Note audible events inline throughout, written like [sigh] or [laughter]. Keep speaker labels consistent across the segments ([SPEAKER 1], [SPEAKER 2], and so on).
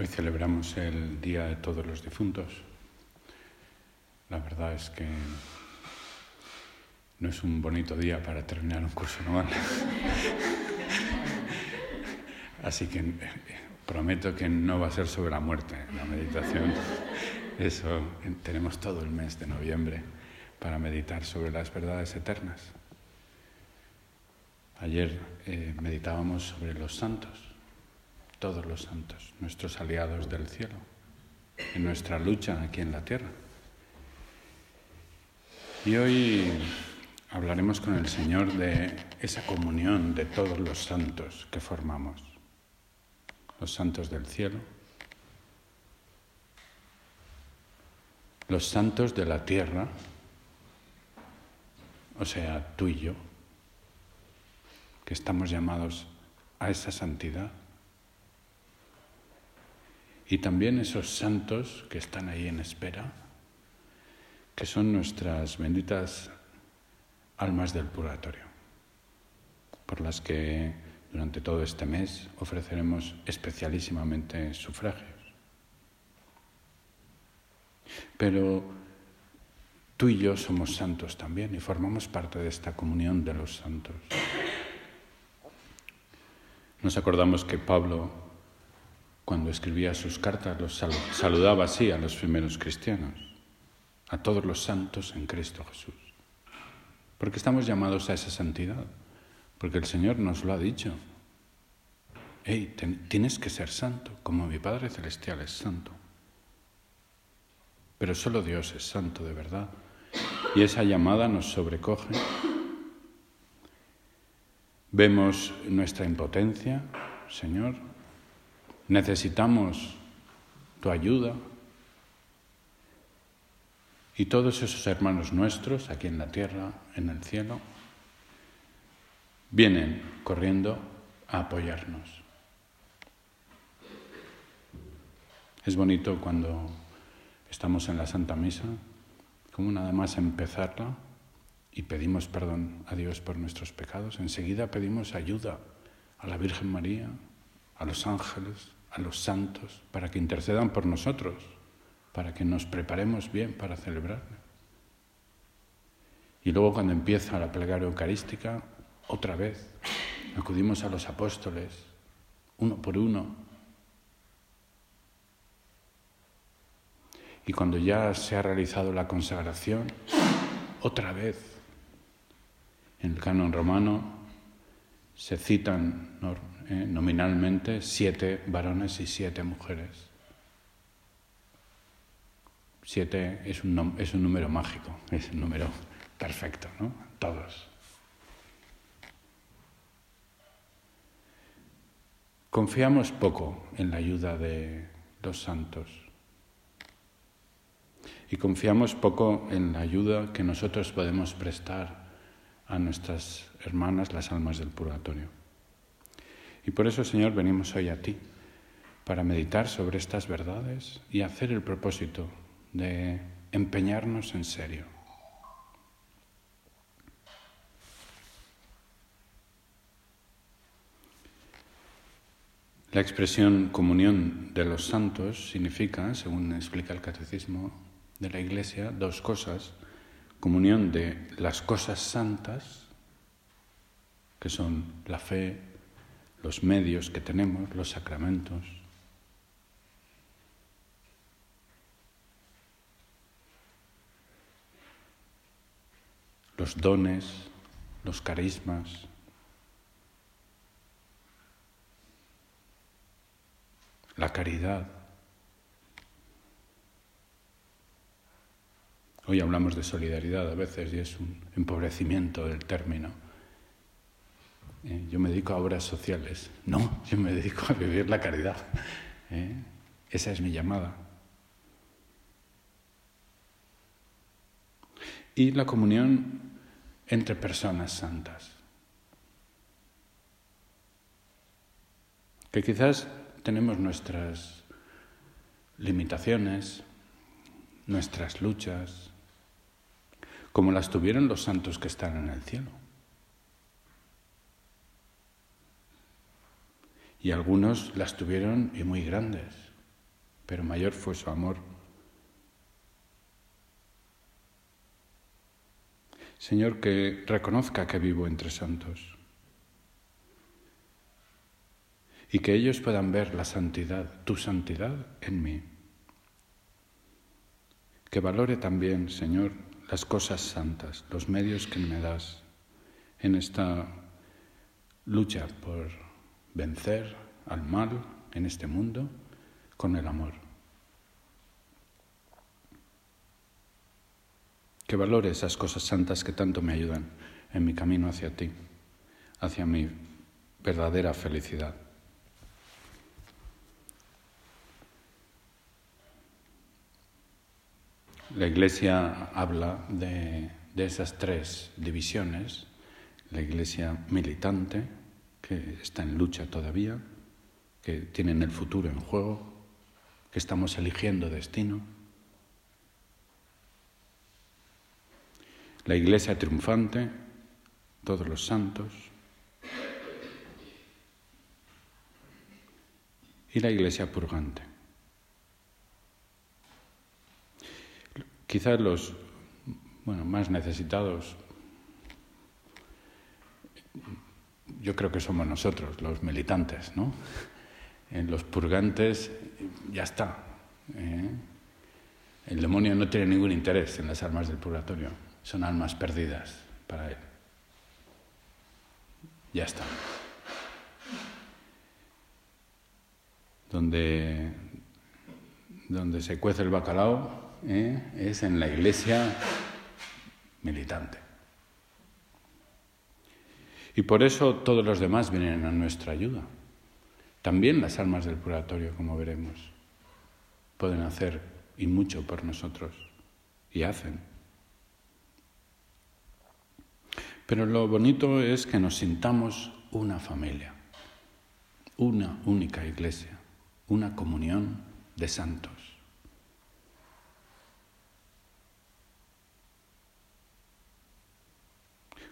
[SPEAKER 1] Hoy celebramos el Día de Todos los Difuntos. La verdad es que no es un bonito día para terminar un curso anual. [laughs] Así que eh, prometo que no va a ser sobre la muerte la meditación. Eso tenemos todo el mes de noviembre para meditar sobre las verdades eternas. Ayer eh, meditábamos sobre los santos todos los santos, nuestros aliados del cielo, en nuestra lucha aquí en la tierra. Y hoy hablaremos con el Señor de esa comunión de todos los santos que formamos, los santos del cielo, los santos de la tierra, o sea, tú y yo, que estamos llamados a esa santidad y también esos santos que están ahí en espera, que son nuestras benditas almas del purgatorio, por las que durante todo este mes ofreceremos especialísimamente sufragios. Pero tú y yo somos santos también y formamos parte de esta comunión de los santos. Nos acordamos que Pablo cuando escribía sus cartas, los saludaba así a los primeros cristianos, a todos los santos en Cristo Jesús. Porque estamos llamados a esa santidad, porque el Señor nos lo ha dicho. Hey, tienes que ser santo, como mi Padre Celestial es santo. Pero solo Dios es santo de verdad. Y esa llamada nos sobrecoge. Vemos nuestra impotencia, Señor, necesitamos tu ayuda. Y todos esos hermanos nuestros, aquí en la tierra, en el cielo, vienen corriendo a apoyarnos. Es bonito cuando estamos en la Santa Misa, como nada más empezarla y pedimos perdón a Dios por nuestros pecados, enseguida pedimos ayuda a la Virgen María, a los ángeles, a los santos para que intercedan por nosotros, para que nos preparemos bien para celebrar. Y luego cuando empieza la plegaria eucarística, otra vez acudimos a los apóstoles, uno por uno. Y cuando ya se ha realizado la consagración, otra vez, en el canon romano se citan eh, nominalmente siete varones y siete mujeres. Siete es un, es un número mágico, es un número perfecto, ¿no? Todos. Confiamos poco en la ayuda de los santos y confiamos poco en la ayuda que nosotros podemos prestar a nuestras hermanas, las almas del purgatorio. Y por eso, Señor, venimos hoy a ti, para meditar sobre estas verdades y hacer el propósito de empeñarnos en serio. La expresión comunión de los santos significa, según explica el catecismo de la Iglesia, dos cosas. Comunión de las cosas santas, que son la fe, los medios que tenemos, los sacramentos. los dones, los carismas, la caridad. Hoy hablamos de solidaridad a veces y es un empobrecimiento del término. Eh, yo me dedico a obras sociales. No, yo me dedico a vivir la caridad. Eh, esa es mi llamada. Y la comunión entre personas santas. Que quizás tenemos nuestras limitaciones, nuestras luchas, como las tuvieron los santos que están en el cielo. Y algunos las tuvieron y muy grandes, pero mayor fue su amor. Señor, que reconozca que vivo entre santos y que ellos puedan ver la santidad, tu santidad en mí. Que valore también, Señor, las cosas santas, los medios que me das en esta lucha por vencer al mal en este mundo con el amor. Que valore esas cosas santas que tanto me ayudan en mi camino hacia ti, hacia mi verdadera felicidad. La Iglesia habla de, esas tres divisiones, la Iglesia militante, que está en lucha todavía, que tienen el futuro en juego, que estamos eligiendo destino, la Iglesia triunfante, todos los santos, y la Iglesia purgante. Quizás los bueno, más necesitados, yo creo que somos nosotros, los militantes, ¿no? En los purgantes ya está. ¿eh? El demonio no tiene ningún interés en las almas del purgatorio, son almas perdidas para él. Ya está. Donde, donde se cuece el bacalao, ¿eh? es en la iglesia militante. Y por eso todos los demás vienen a nuestra ayuda. También las almas del purgatorio, como veremos, pueden hacer y mucho por nosotros, y hacen. Pero lo bonito es que nos sintamos una familia, una única iglesia, una comunión de santos.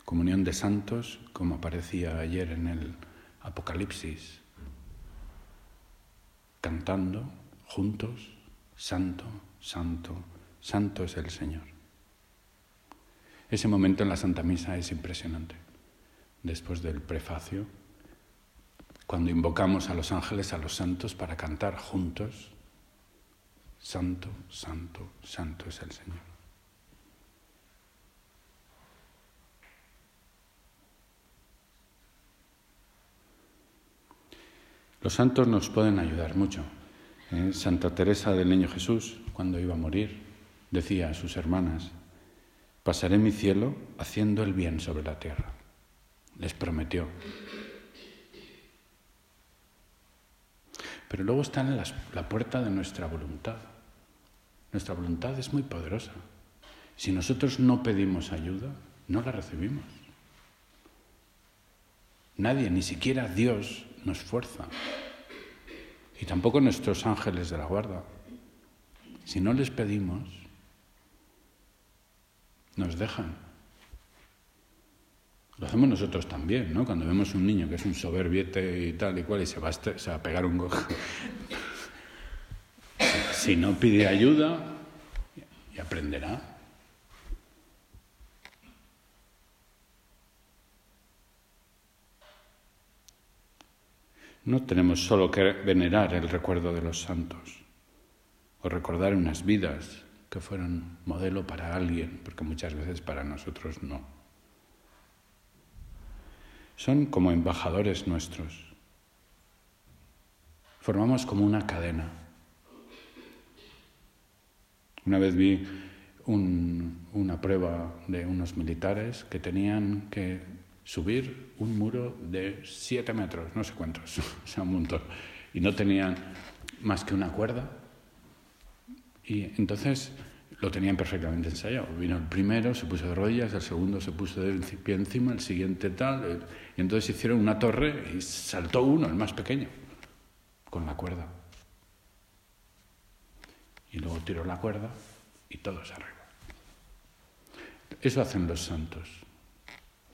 [SPEAKER 1] Comunión de santos, como aparecía ayer en el Apocalipsis, cantando juntos, Santo, Santo, Santo es el Señor. Ese momento en la Santa Misa es impresionante. Después del prefacio, cuando invocamos a los ángeles, a los santos, para cantar juntos, Santo, Santo, Santo es el Señor. Los santos nos pueden ayudar mucho. ¿eh? Santa Teresa del Niño Jesús, cuando iba a morir, decía a sus hermanas, pasaré mi cielo haciendo el bien sobre la tierra. Les prometió. Pero luego está en la puerta de nuestra voluntad. Nuestra voluntad es muy poderosa. Si nosotros no pedimos ayuda, no la recibimos. Nadie, ni siquiera Dios, nos fuerza. Y tampoco nuestros ángeles de la guarda. Si no les pedimos, nos dejan. Lo hacemos nosotros también, ¿no? Cuando vemos un niño que es un soberbiete y tal y cual y se va a, se va a pegar un gojo. [laughs] si no pide ayuda, y aprenderá. No tenemos solo que venerar el recuerdo de los santos o recordar unas vidas que fueron modelo para alguien, porque muchas veces para nosotros no. Son como embajadores nuestros. Formamos como una cadena. Una vez vi una prueba de unos militares que tenían que subir un muro de siete metros, no sé cuántos, [laughs] o sea, un montón. Y no tenían más que una cuerda. Y entonces lo tenían perfectamente ensayado. Vino el primero, se puso de rodillas, el segundo se puso de pie encima, el siguiente tal. Eh, y entonces hicieron una torre y saltó uno, el más pequeño, con la cuerda. Y luego tiró la cuerda y todos arriba. Eso hacen los santos.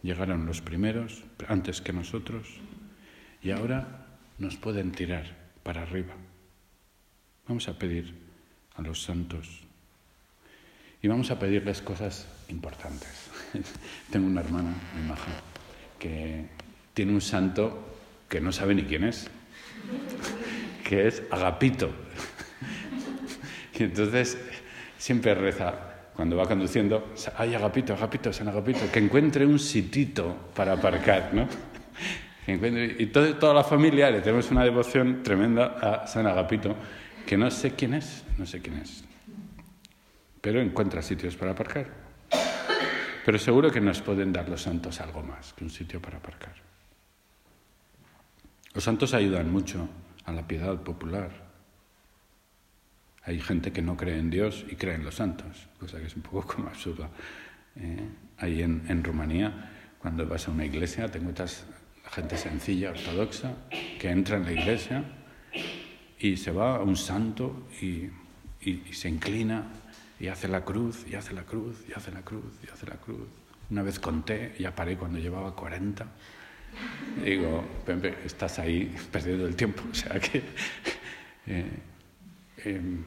[SPEAKER 1] Llegaron los primeros antes que nosotros y ahora nos pueden tirar para arriba. Vamos a pedir a los santos y vamos a pedirles cosas importantes. [laughs] Tengo una hermana, mi maja, que tiene un santo que no sabe ni quién es, que es Agapito. [laughs] Y entonces siempre reza, cuando va conduciendo, ay, Agapito, Agapito, San Agapito, que encuentre un sitito para aparcar, ¿no? [laughs] Y toda la familia le tenemos una devoción tremenda a San Agapito, que no sé quién es, no sé quién es pero encuentra sitios para aparcar. Pero seguro que nos pueden dar los santos algo más que un sitio para aparcar. Los santos ayudan mucho a la piedad popular. Hay gente que no cree en Dios y cree en los santos, cosa que es un poco [laughs] como absurda. ¿eh? ahí en, en, Rumanía, cuando vas a una iglesia, te encuentras gente sencilla, ortodoxa, que entra en la iglesia y se va a un santo y, y se inclina y hace la cruz, y hace la cruz, y hace la cruz, y hace la cruz. Una vez conté, ya paré cuando llevaba 40. Digo, Pepe, estás ahí [laughs] perdiendo el tiempo. [laughs] O sea que. Eh, em,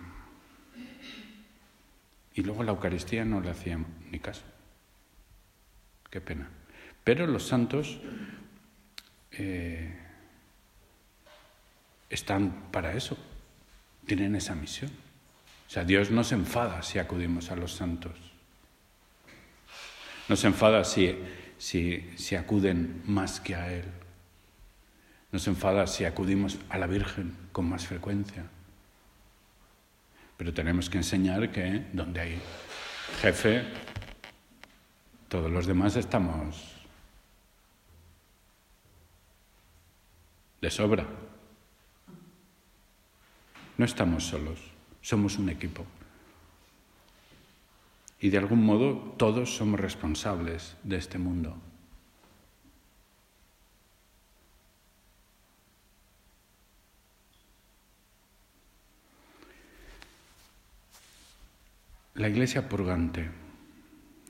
[SPEAKER 1] y luego la Eucaristía no le hacían ni caso. Qué pena. Pero los santos eh, están para eso, tienen esa misión. O sea, Dios no se enfada si acudimos a los santos. No se enfada si, si, acuden más que a Él. No se enfada si acudimos a la Virgen con más frecuencia. Pero tenemos que enseñar que donde hay jefe, todos los demás estamos de sobra. No estamos solos. Somos un equipo. Y de algún modo todos somos responsables de este mundo. La iglesia purgante.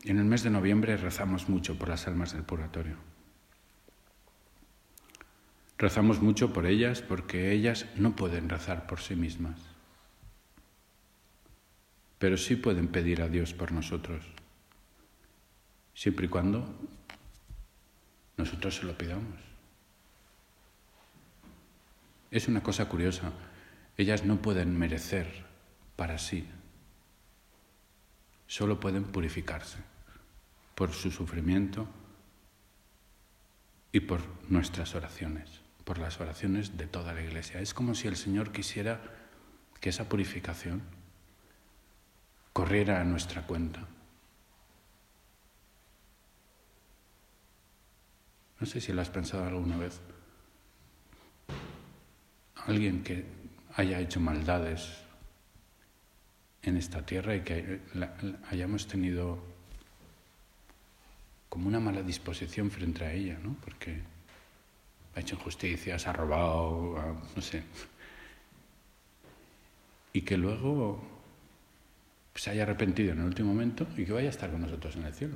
[SPEAKER 1] En el mes de noviembre rezamos mucho por las almas del purgatorio. Rezamos mucho por ellas porque ellas no pueden rezar por sí mismas pero sí pueden pedir a Dios por nosotros, siempre y cuando nosotros se lo pidamos. Es una cosa curiosa, ellas no pueden merecer para sí, solo pueden purificarse por su sufrimiento y por nuestras oraciones, por las oraciones de toda la Iglesia. Es como si el Señor quisiera que esa purificación corriera a nuestra cuenta. No sé si lo has pensado alguna vez. Alguien que haya hecho maldades en esta tierra y que hayamos tenido como una mala disposición frente a ella, ¿no? Porque ha hecho injusticias, ha robado, no sé. Y que luego se haya arrepentido en el último momento y que vaya a estar con nosotros en el cielo.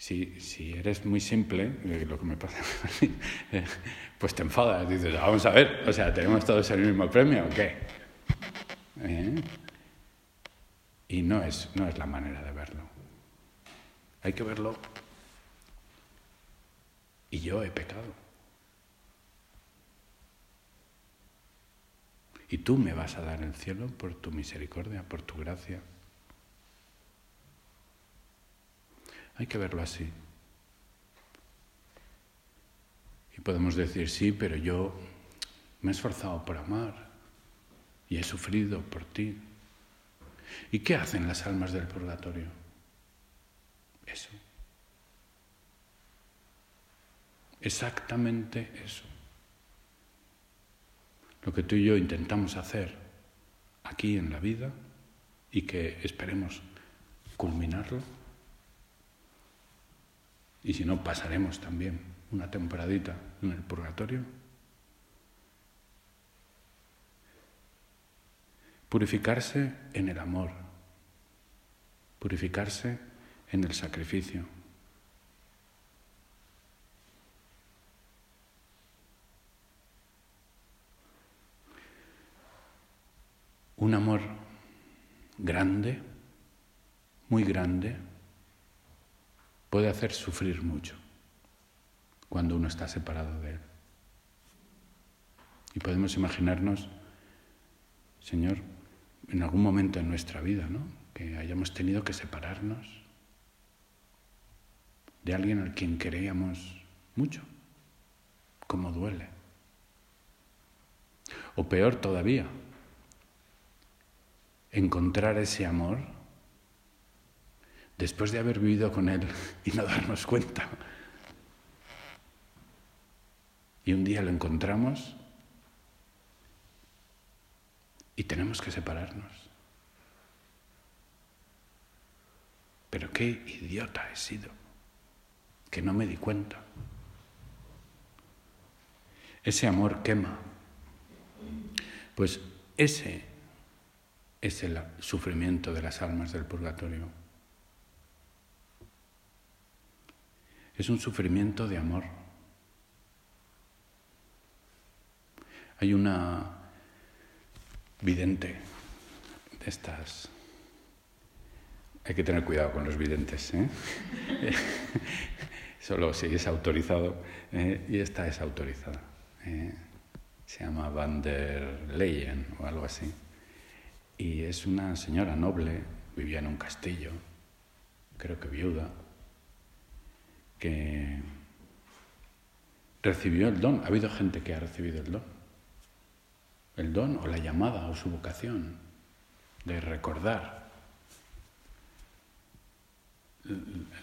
[SPEAKER 1] Si, si eres muy simple, lo que me pasa, [laughs] eh, pues te enfadas, dices, vamos a ver, o sea, ¿tenemos todos el mismo premio o qué? ¿Eh? Y no es, no es la manera de verlo. Hay que verlo. Y yo he pecado. Y tú me vas a dar el cielo por tu misericordia, por tu gracia. Hay que verlo así. Y podemos decir, sí, pero yo me he esforzado por amar y he sufrido por ti. ¿Y qué hacen las almas del purgatorio? Eso. Exactamente eso lo que tú y yo intentamos hacer aquí en la vida y que esperemos culminarlo. Y si no, pasaremos también una temporadita en el purgatorio. Purificarse en el amor, purificarse en el sacrificio. Un amor grande, muy grande, puede hacer sufrir mucho cuando uno está separado de Él. Y podemos imaginarnos, Señor, en algún momento en nuestra vida, ¿no? Que hayamos tenido que separarnos de alguien al quien queríamos mucho, como duele. O peor todavía, encontrar ese amor después de haber vivido con Él [laughs] y no darnos cuenta. Y un día lo encontramos y tenemos que separarnos. Pero qué idiota he sido, que no me di cuenta. Ese amor quema. Pues ese es el sufrimiento de las almas del purgatorio. Es un sufrimiento de amor. Hay una vidente de estas. Hay que tener cuidado con los videntes, ¿eh? [laughs] solo si es autorizado, ¿eh? y esta es autorizada. ¿eh? Se llama Van der Leyen o algo así. Y es una señora noble, vivía en un castillo, creo que viuda, que recibió el don. Ha habido gente que ha recibido el don el don o la llamada o su vocación de recordar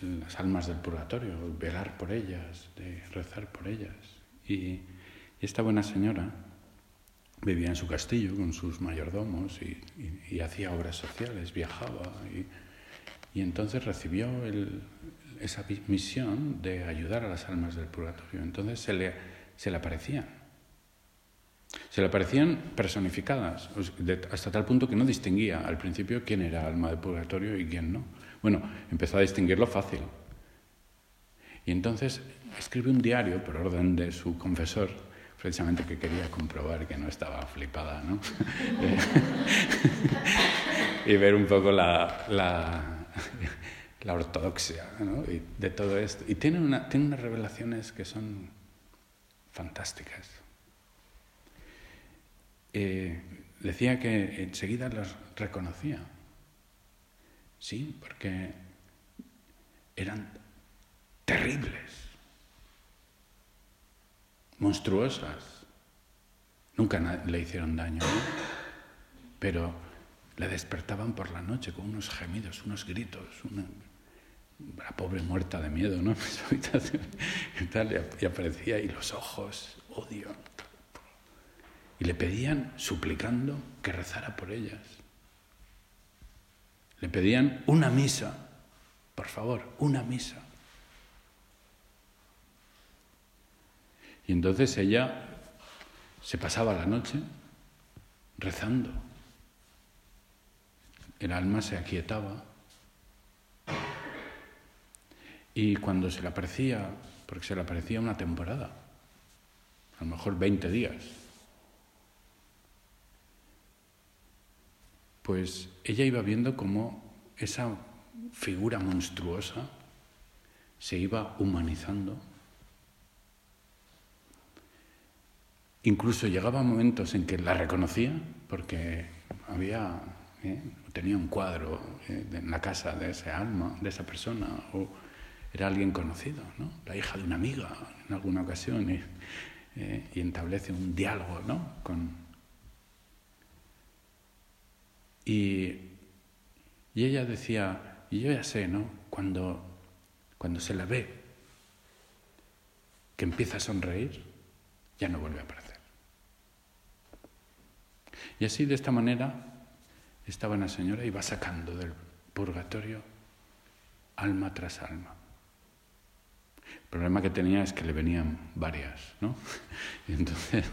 [SPEAKER 1] las almas del purgatorio, velar por ellas, de rezar por ellas. Y, esta buena señora vivía en su castillo con sus mayordomos y, hacía obras sociales, viajaba entonces recibió esa misión de ayudar a las almas del purgatorio. Entonces se le, se le aparecían se le aparecían personificadas, hasta tal punto que no distinguía al principio quién era alma de purgatorio y quién no. Bueno, empezó a distinguirlo fácil. Y entonces escribe un diario por orden de su confesor, precisamente que quería comprobar que no estaba flipada, ¿no? [laughs] [laughs] y ver un poco la, [laughs] ortodoxia de todo esto. Y tiene, una, tiene unas revelaciones que son fantásticas. Eh, decía que enseguida los reconocía. Sí, porque eran terribles, monstruosas. Nunca le hicieron daño, pero le despertaban por la noche con unos gemidos, unos gritos, una, pobre muerta de miedo, ¿no? [laughs] y, tal, y aparecía, y los ojos, odio. Y le pedían, suplicando, que rezara por ellas. Le pedían una misa, por favor, una misa. Y entonces ella se pasaba la noche rezando. El alma se aquietaba. Y cuando se le aparecía, porque se le aparecía una temporada, a lo mejor 20 días, pues ella iba viendo cómo esa figura monstruosa se iba humanizando. Incluso llegaba momentos en que la reconocía porque había, ¿eh? tenía un cuadro ¿eh? en la casa de ese alma, de esa persona, o era alguien conocido, ¿no? la hija de una amiga en alguna ocasión, y, ¿eh? y establece un diálogo ¿no? con, y, ella decía, y yo ya sé, ¿no? Cuando, cuando se la ve, que empieza a sonreír, ya no vuelve a aparecer. Y así, de esta manera, esta buena señora iba sacando del purgatorio alma tras alma. El problema que tenía es que le venían varias, ¿no? Y [laughs] entonces,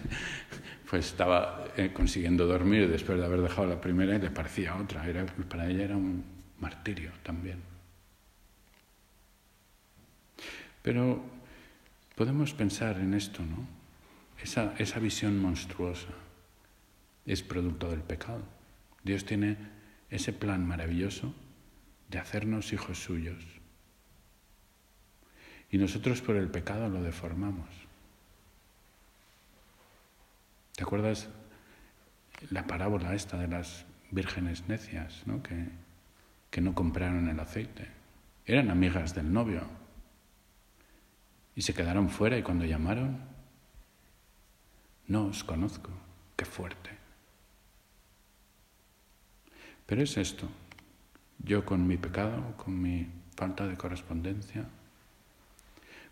[SPEAKER 1] pues estaba eh, consiguiendo dormir después de haber dejado la primera y le parecía otra. Era, para ella era un martirio también. Pero podemos pensar en esto, ¿no? Esa, esa visión monstruosa es producto del pecado, Dios tiene ese plan maravilloso de hacernos hijos suyos. Y nosotros por el pecado lo deformamos. ¿Te acuerdas la parábola esta de las vírgenes necias, ¿no? Que, que no compraron el aceite? Eran amigas del novio y se quedaron fuera y cuando llamaron, no os conozco, qué fuerte. Pero es esto, yo con mi pecado, con mi falta de correspondencia,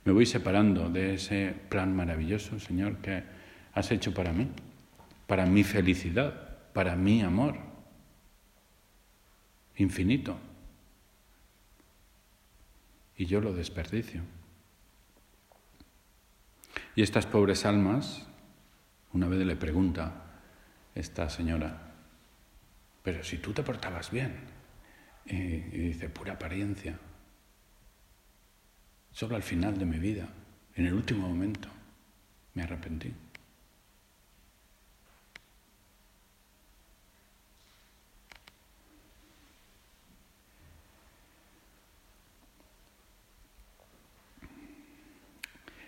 [SPEAKER 1] me voy separando de ese plan maravilloso, Señor, que has hecho para mí, para mi felicidad, para mi amor infinito. Y yo lo desperdicio. Y estas pobres almas, una vez le pregunta esta señora, pero si tú te portabas bien, y, dice, pura apariencia, solo al final de mi vida, en el último momento, me arrepentí.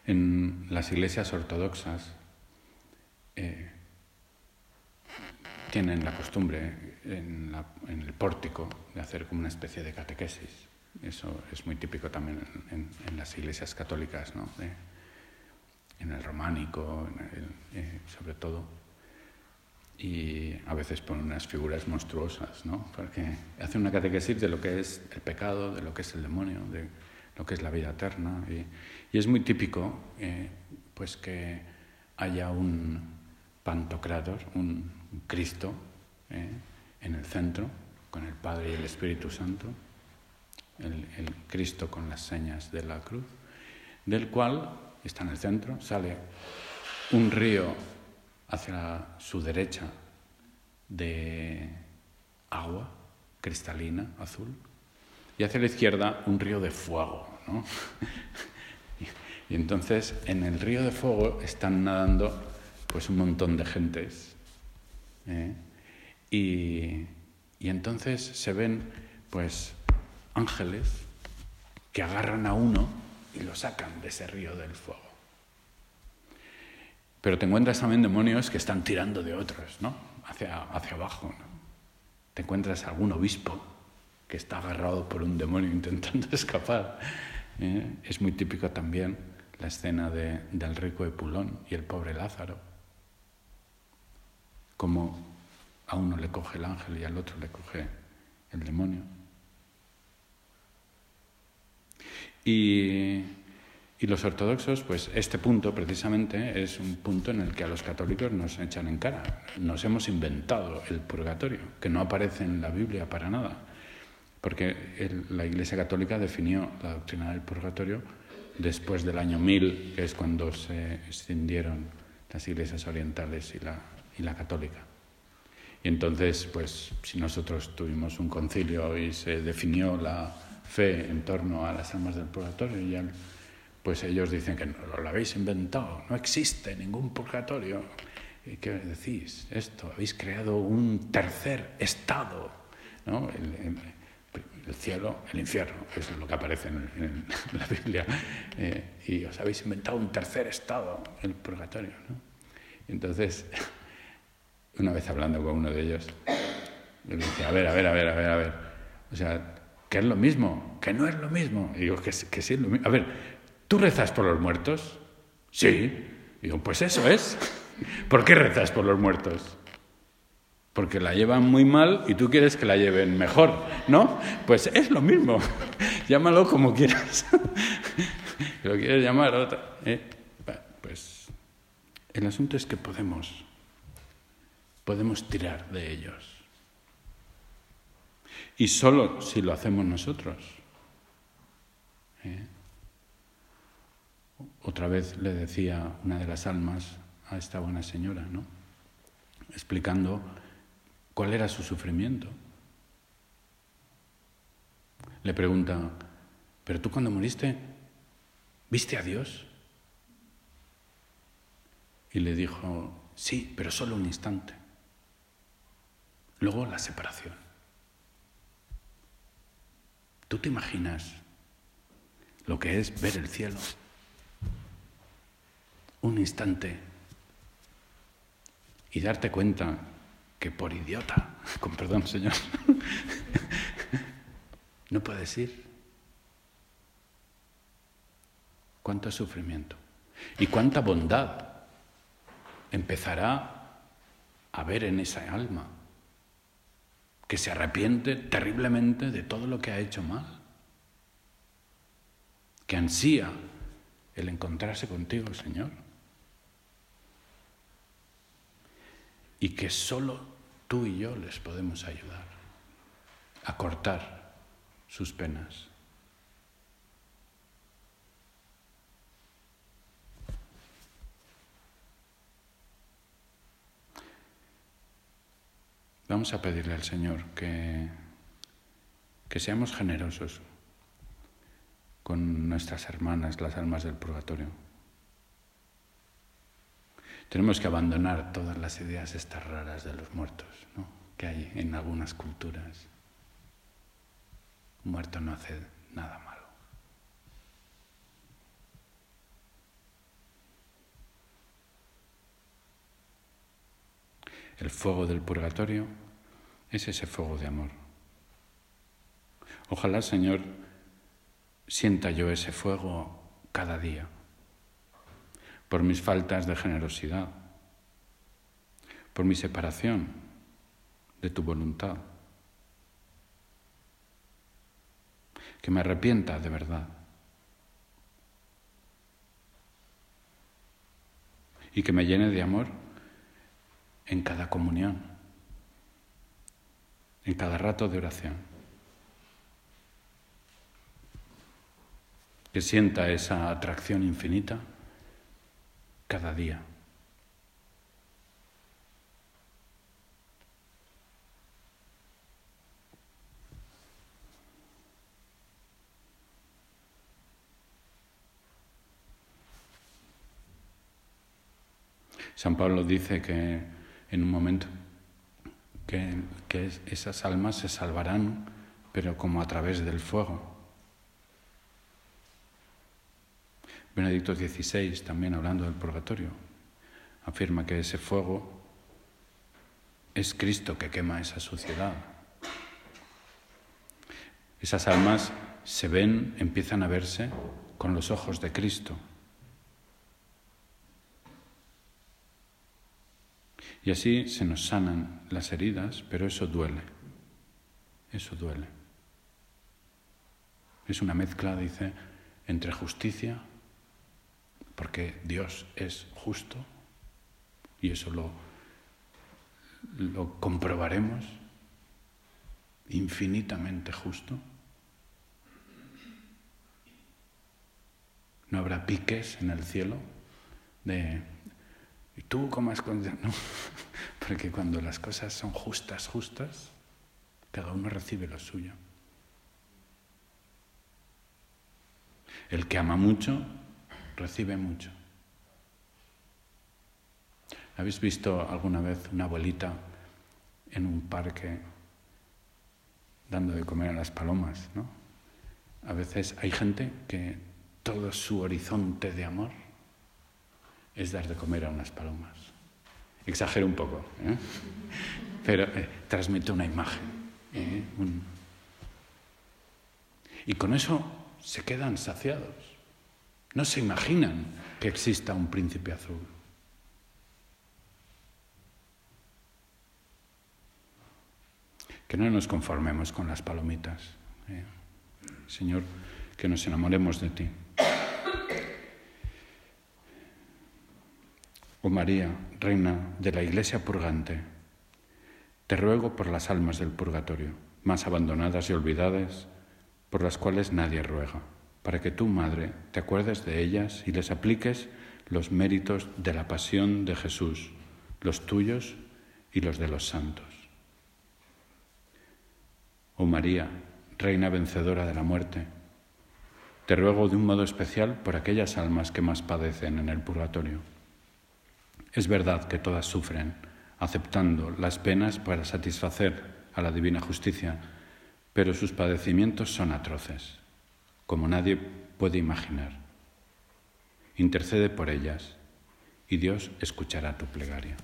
[SPEAKER 1] En las iglesias ortodoxas eh, tienen la costumbre en, el pórtico de hacer como una especie de catequesis. Eso es muy típico también en, las iglesias católicas, ¿no? en el románico, eh, sobre todo. Y a veces ponen unas figuras monstruosas, ¿no? porque hacen una catequesis de lo que es el pecado, de lo que es el demonio, de lo que es la vida eterna. Y, es muy típico eh, pues que haya un pantocrator, un Cristo eh, en el centro, con el Padre y el Espíritu Santo, el, Cristo con las señas de la cruz, del cual está en el centro, sale un río hacia su derecha de agua cristalina, azul, y hacia la izquierda un río de fuego. ¿no? [laughs] y entonces en el río de fuego están nadando pues un montón de gentes. ¿eh? Y, entonces se ven pues ángeles que agarran a uno y lo sacan de ese río del fuego. Pero te encuentras también demonios que están tirando de otros, ¿no? Hacia, hacia abajo. Te encuentras algún obispo que está agarrado por un demonio intentando [laughs] escapar. ¿eh? Es muy típico también la escena de, del rico Epulón y el pobre Lázaro. Como a uno le coge el ángel y al otro le coge el demonio. Y, los ortodoxos, pues este punto precisamente es un punto en el que a los católicos nos echan en cara. Nos hemos inventado el purgatorio, que no aparece en la Biblia para nada porque la Iglesia Católica definió la doctrina del purgatorio después del año 1000, que es cuando se extendieron las iglesias orientales y la, y la católica. Y entonces, pues, si nosotros tuvimos un concilio y se definió la fe en torno a las almas del purgatorio, ya, pues ellos dicen que no, lo habéis inventado, no existe ningún purgatorio. ¿Y qué decís? Esto, habéis creado un tercer estado, ¿no? el cielo, el infierno, eso es lo que aparece en, [laughs] la Biblia, eh, y os habéis inventado un tercer estado, el purgatorio. ¿no? entonces, una vez hablando con uno de ellos, le dije, a ver, a ver, a ver, a ver, a ver, o sea, que es lo mismo, que no es lo mismo. Y digo, que, que sí es lo mismo. A ver, ¿tú rezas por los muertos? Sí. Y digo, pues eso es. [laughs] ¿Por qué rezas por los muertos? porque la llevan muy mal y tú quieres que la lleven mejor, ¿no? Pues es lo mismo, [laughs] llámalo como quieras. [laughs] lo quieres llamar otra. ¿eh? Pues el asunto es que podemos, podemos tirar de ellos. Y solo si lo hacemos nosotros. ¿eh? Otra vez le decía una de las almas a esta buena señora, ¿no? Explicando ¿Cuál era su sufrimiento? Le pregunta, ¿pero tú cuando moriste, viste a Dios? Y le dijo, sí, pero solo un instante. Luego la separación. ¿Tú te imaginas lo que es ver el cielo? Un instante y darte cuenta que por idiota, [laughs] con perdón señor, [laughs] no puedes ir. Cuánto sufrimiento y cuánta bondad empezará a ver en esa alma que se arrepiente terriblemente de todo lo que ha hecho mal, que ansía el encontrarse contigo, Señor, y que solo tú y yo les podemos ayudar a cortar sus penas. Vamos a pedirle al Señor que, que seamos generosos con nuestras hermanas, las almas del purgatorio. Tenemos que abandonar todas las ideas estas raras de los muertos ¿no? que hay en algunas culturas. Un muerto no hace nada malo. El fuego del purgatorio es ese fuego de amor. Ojalá, Señor, sienta yo ese fuego cada día por mis faltas de generosidad, por mi separación de tu voluntad. Que me arrepienta de verdad. Y que me llene de amor en cada comunión, en cada rato de oración. Que sienta esa atracción infinita cada día. San Pablo dice que en un momento, que, esas almas se salvarán, pero como a través del fuego. Benedicto XVI, también hablando del purgatorio, afirma que ese fuego es Cristo que quema esa suciedad. Esas almas se ven, empiezan a verse con los ojos de Cristo. Y así se nos sanan las heridas, pero eso duele. Eso duele. Es una mezcla, dice, entre justicia, porque Dios es justo, y eso lo, lo comprobaremos, infinitamente justo. No habrá piques en el cielo de ¿Y tú cómo has [laughs] No, porque cuando las cosas son justas, justas, cada uno recibe lo suyo. El que ama mucho, recibe mucho. ¿Habéis visto alguna vez una abuelita en un parque dando de comer a las palomas? ¿no? A veces hay gente que todo su horizonte de amor es dar de comer a unas palomas. Exagero un poco, ¿eh? pero eh, transmite una imagen. ¿eh? Y con eso se quedan saciados. No se imaginan que exista un príncipe azul. Que no nos conformemos con las palomitas. Señor, que nos enamoremos de ti. Oh María, Reina de la Iglesia purgante, te ruego por las almas del purgatorio, más abandonadas y olvidadas, por las cuales nadie ruega, para que tú, Madre, te acuerdes de ellas y les apliques los méritos de la pasión de Jesús, los tuyos y los de los santos. Oh María, Reina vencedora de la muerte, te ruego de un modo especial por aquellas almas que más padecen en el purgatorio es verdad que todas sufren aceptando las penas para satisfacer a la divina justicia, pero sus padecimientos son atroces, como nadie puede imaginar. Intercede por ellas y Dios escuchará tu plegaria.